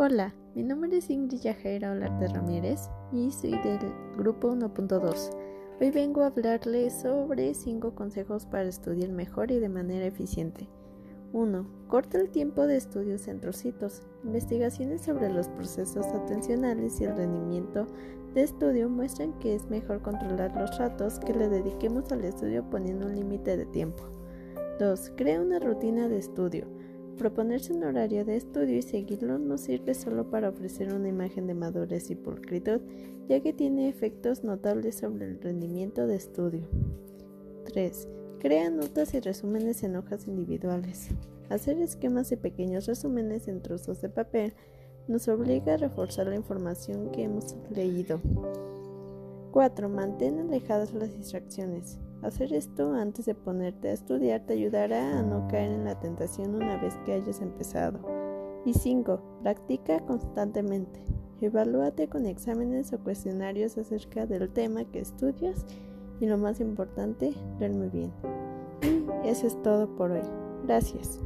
Hola, mi nombre es Ingrid Yajaira Olarte Ramírez y soy del grupo 1.2. Hoy vengo a hablarles sobre 5 consejos para estudiar mejor y de manera eficiente. 1. Corta el tiempo de estudios en trocitos. Investigaciones sobre los procesos atencionales y el rendimiento de estudio muestran que es mejor controlar los ratos que le dediquemos al estudio poniendo un límite de tiempo. 2. Crea una rutina de estudio. Proponerse un horario de estudio y seguirlo no sirve solo para ofrecer una imagen de madurez y pulcritud, ya que tiene efectos notables sobre el rendimiento de estudio. 3. Crea notas y resúmenes en hojas individuales. Hacer esquemas y pequeños resúmenes en trozos de papel nos obliga a reforzar la información que hemos leído. 4. Mantén alejadas las distracciones. Hacer esto antes de ponerte a estudiar te ayudará a no caer en la tentación una vez que hayas empezado. Y 5. Practica constantemente. Evalúate con exámenes o cuestionarios acerca del tema que estudias y lo más importante, duerme bien. Y eso es todo por hoy. Gracias.